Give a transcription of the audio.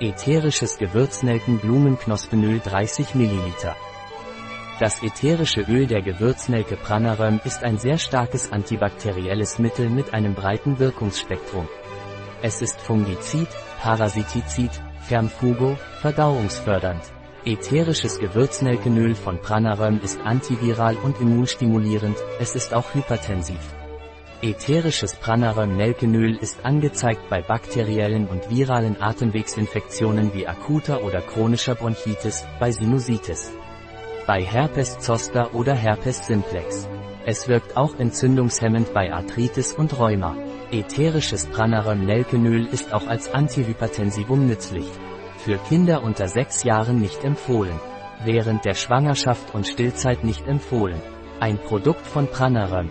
Ätherisches Gewürznelken-Blumenknospenöl 30 ml. Das ätherische Öl der Gewürznelke Pranaröm ist ein sehr starkes antibakterielles Mittel mit einem breiten Wirkungsspektrum. Es ist Fungizid, Parasitizid, Fernfugo, verdauungsfördernd. Ätherisches Gewürznelkenöl von Pranaröm ist antiviral und immunstimulierend, es ist auch hypertensiv. Ätherisches Pranaröm-Nelkenöl ist angezeigt bei bakteriellen und viralen Atemwegsinfektionen wie akuter oder chronischer Bronchitis, bei Sinusitis. Bei Herpes zoster oder Herpes simplex. Es wirkt auch entzündungshemmend bei Arthritis und Rheuma. Ätherisches Pranaröm-Nelkenöl ist auch als Antihypertensivum nützlich. Für Kinder unter 6 Jahren nicht empfohlen. Während der Schwangerschaft und Stillzeit nicht empfohlen. Ein Produkt von Pranaröm.